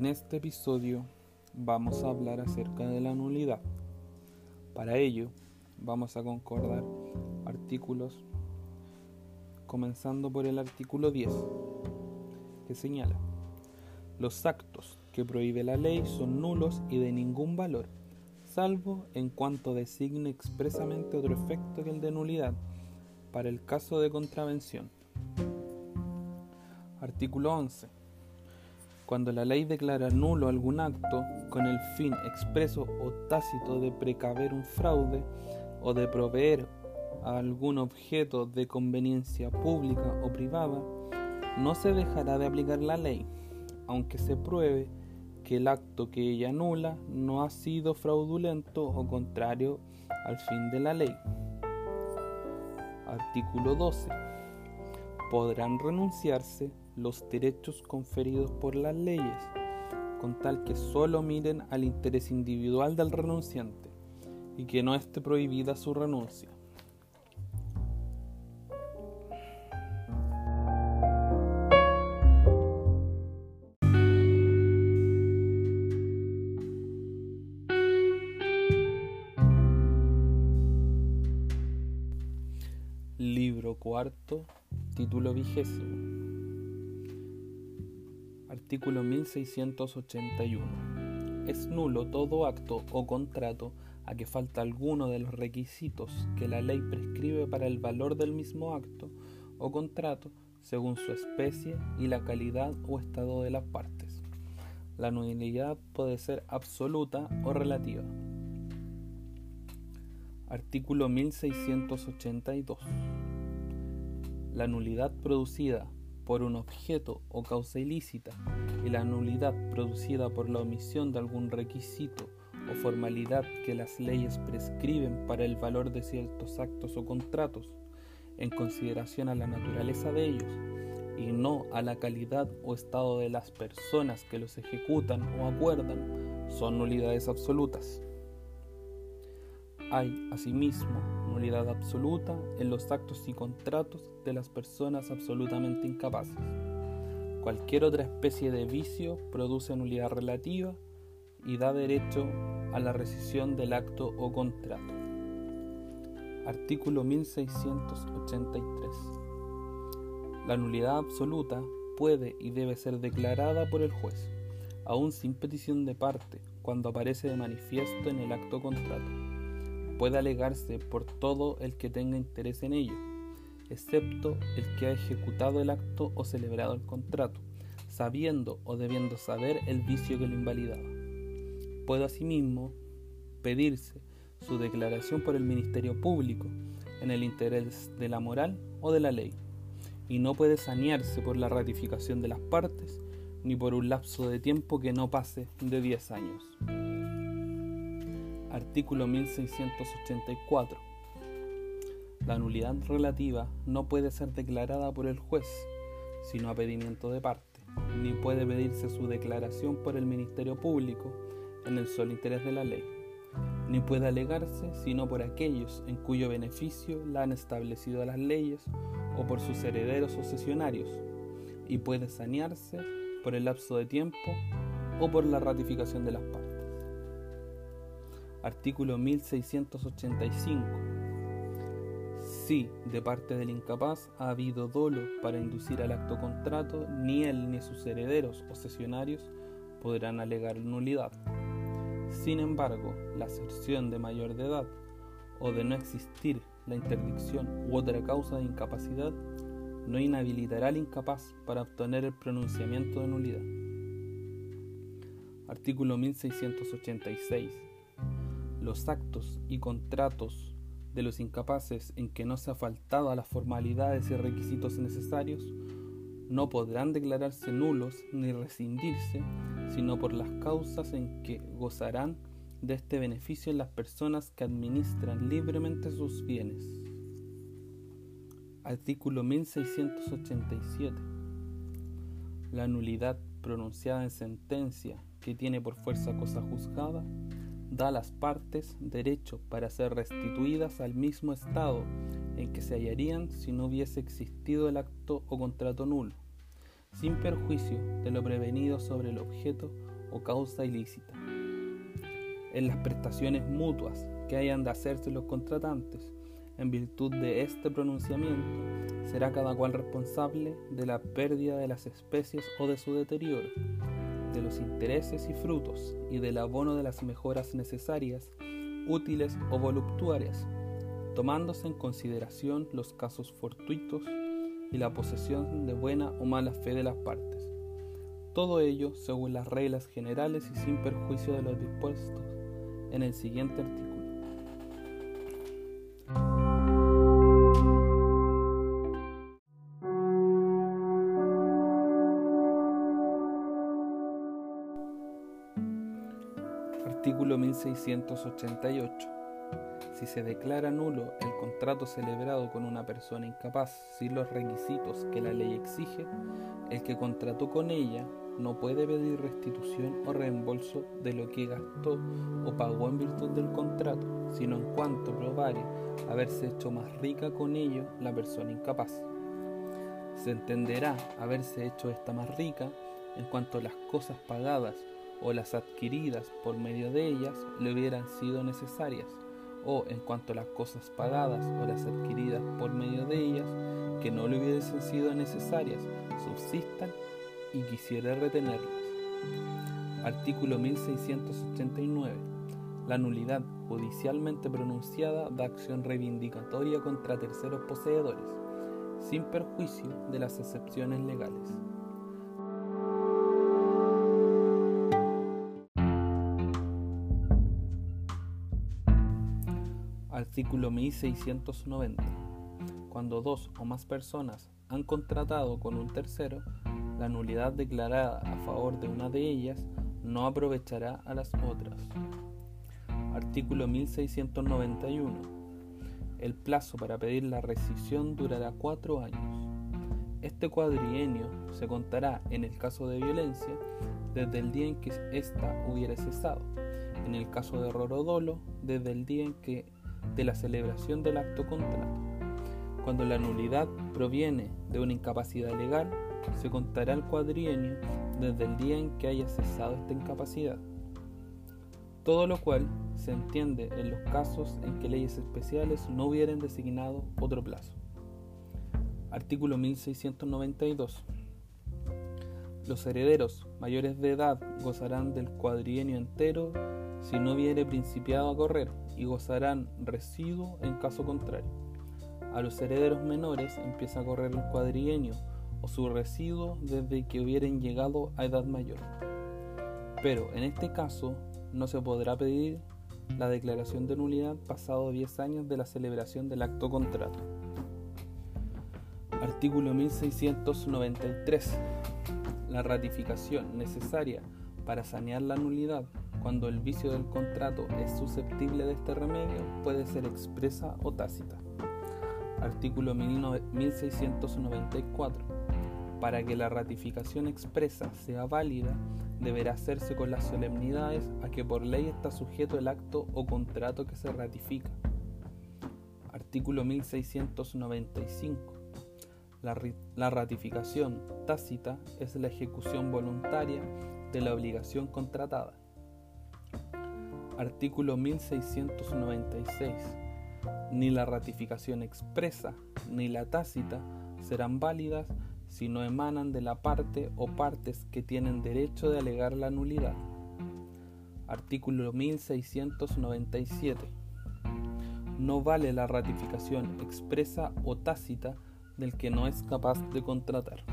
En este episodio vamos a hablar acerca de la nulidad. Para ello vamos a concordar artículos comenzando por el artículo 10 que señala los actos que prohíbe la ley son nulos y de ningún valor, salvo en cuanto designe expresamente otro efecto que el de nulidad para el caso de contravención. Artículo 11 cuando la ley declara nulo algún acto con el fin expreso o tácito de precaver un fraude o de proveer a algún objeto de conveniencia pública o privada, no se dejará de aplicar la ley, aunque se pruebe que el acto que ella anula no ha sido fraudulento o contrario al fin de la ley. Artículo 12. Podrán renunciarse los derechos conferidos por las leyes, con tal que solo miren al interés individual del renunciante y que no esté prohibida su renuncia. Libro cuarto, título vigésimo. Artículo 1681. Es nulo todo acto o contrato a que falta alguno de los requisitos que la ley prescribe para el valor del mismo acto o contrato según su especie y la calidad o estado de las partes. La nulidad puede ser absoluta o relativa. Artículo 1682. La nulidad producida por un objeto o causa ilícita y la nulidad producida por la omisión de algún requisito o formalidad que las leyes prescriben para el valor de ciertos actos o contratos, en consideración a la naturaleza de ellos y no a la calidad o estado de las personas que los ejecutan o acuerdan, son nulidades absolutas. Hay, asimismo, nulidad absoluta en los actos y contratos de las personas absolutamente incapaces. Cualquier otra especie de vicio produce nulidad relativa y da derecho a la rescisión del acto o contrato. Artículo 1683. La nulidad absoluta puede y debe ser declarada por el juez, aun sin petición de parte, cuando aparece de manifiesto en el acto o contrato puede alegarse por todo el que tenga interés en ello, excepto el que ha ejecutado el acto o celebrado el contrato, sabiendo o debiendo saber el vicio que lo invalidaba. Puede asimismo pedirse su declaración por el Ministerio Público en el interés de la moral o de la ley, y no puede sanearse por la ratificación de las partes ni por un lapso de tiempo que no pase de 10 años. Artículo 1684. La nulidad relativa no puede ser declarada por el juez, sino a pedimiento de parte, ni puede pedirse su declaración por el Ministerio Público en el solo interés de la ley, ni puede alegarse sino por aquellos en cuyo beneficio la han establecido las leyes o por sus herederos o sesionarios, y puede sanearse por el lapso de tiempo o por la ratificación de las partes. Artículo 1685. Si de parte del incapaz ha habido dolo para inducir al acto contrato, ni él ni sus herederos o sesionarios podrán alegar nulidad. Sin embargo, la aserción de mayor de edad o de no existir la interdicción u otra causa de incapacidad no inhabilitará al incapaz para obtener el pronunciamiento de nulidad. Artículo 1686 los actos y contratos de los incapaces en que no se ha faltado a las formalidades y requisitos necesarios no podrán declararse nulos ni rescindirse, sino por las causas en que gozarán de este beneficio las personas que administran libremente sus bienes. Artículo 1687. La nulidad pronunciada en sentencia que tiene por fuerza cosa juzgada da a las partes derecho para ser restituidas al mismo estado en que se hallarían si no hubiese existido el acto o contrato nulo, sin perjuicio de lo prevenido sobre el objeto o causa ilícita. En las prestaciones mutuas que hayan de hacerse los contratantes, en virtud de este pronunciamiento, será cada cual responsable de la pérdida de las especies o de su deterioro, de los intereses y frutos y del abono de las mejoras necesarias, útiles o voluptuarias, tomándose en consideración los casos fortuitos y la posesión de buena o mala fe de las partes. Todo ello según las reglas generales y sin perjuicio de los dispuestos en el siguiente artículo. Artículo 1688. Si se declara nulo el contrato celebrado con una persona incapaz sin los requisitos que la ley exige, el que contrató con ella no puede pedir restitución o reembolso de lo que gastó o pagó en virtud del contrato, sino en cuanto probare haberse hecho más rica con ello la persona incapaz. Se entenderá haberse hecho esta más rica en cuanto las cosas pagadas o las adquiridas por medio de ellas le hubieran sido necesarias, o en cuanto las cosas pagadas o las adquiridas por medio de ellas que no le hubiesen sido necesarias subsistan y quisiera retenerlas. Artículo 1689. La nulidad judicialmente pronunciada da acción reivindicatoria contra terceros poseedores, sin perjuicio de las excepciones legales. Artículo 1690. Cuando dos o más personas han contratado con un tercero, la nulidad declarada a favor de una de ellas no aprovechará a las otras. Artículo 1691. El plazo para pedir la rescisión durará cuatro años. Este cuadrienio se contará en el caso de violencia desde el día en que ésta hubiera cesado, en el caso de error o dolo desde el día en que de la celebración del acto contrato. Cuando la nulidad proviene de una incapacidad legal, se contará el cuadrienio desde el día en que haya cesado esta incapacidad. Todo lo cual se entiende en los casos en que leyes especiales no hubieran designado otro plazo. Artículo 1692. Los herederos mayores de edad gozarán del cuadrienio entero si no hubiere principiado a correr y gozarán residuo en caso contrario. A los herederos menores empieza a correr el cuadrienio o su residuo desde que hubieran llegado a edad mayor. Pero en este caso no se podrá pedir la declaración de nulidad pasado 10 años de la celebración del acto contrato. Artículo 1693. La ratificación necesaria para sanear la nulidad cuando el vicio del contrato es susceptible de este remedio, puede ser expresa o tácita. Artículo 1694. Para que la ratificación expresa sea válida, deberá hacerse con las solemnidades a que por ley está sujeto el acto o contrato que se ratifica. Artículo 1695. La, la, ratificación tácita es la ejecución voluntaria de la obligación contratada. Artículo 1696. Ni la ratificación expresa ni la tácita serán válidas si no emanan de la parte o partes que tienen derecho de alegar la nulidad. Artículo 1697. No vale la ratificación expresa o tácita del que no es capaz de contratar.